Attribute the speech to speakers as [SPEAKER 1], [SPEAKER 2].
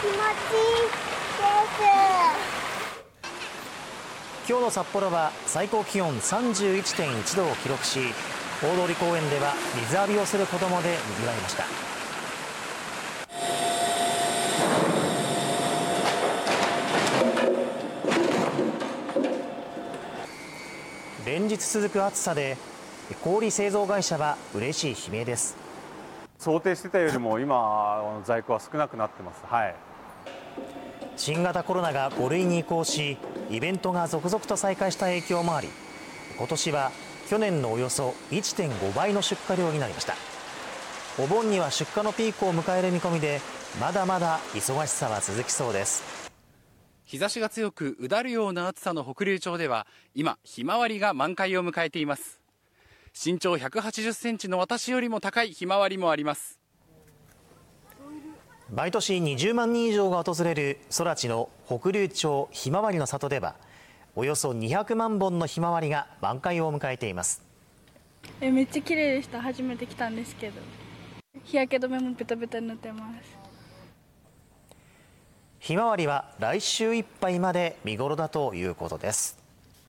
[SPEAKER 1] 気持ちいいです。
[SPEAKER 2] 今日の札幌は最高気温31.1度を記録し大通公園では水浴びをする子どもで賑わいました。連日続く暑さで氷製造会社は嬉しい悲鳴です。
[SPEAKER 3] 想定してたよりも今在庫は少なくなってます。はい。
[SPEAKER 2] 新型コロナが5類に移行しイベントが続々と再開した影響もあり今年は去年のおよそ1.5倍の出荷量になりました。お盆には出荷のピークを迎える見込みでまだまだ忙しさは続きそうです。
[SPEAKER 4] 日差しが強くうだるような暑さの北竜町では今ひまわりが満開を迎えています身長180センチの私よりも高いひまわりもあります。
[SPEAKER 2] 毎年20万人以上が訪れる空知の北竜町ひまわりの里ではおよそ200万本のひまわりが満開を迎えています。
[SPEAKER 5] えめっちゃ綺麗でした。初めて来たんですけど。日焼け止めもベタベタに塗ってます。
[SPEAKER 2] ひまわりは来週いっぱいまで見頃だということです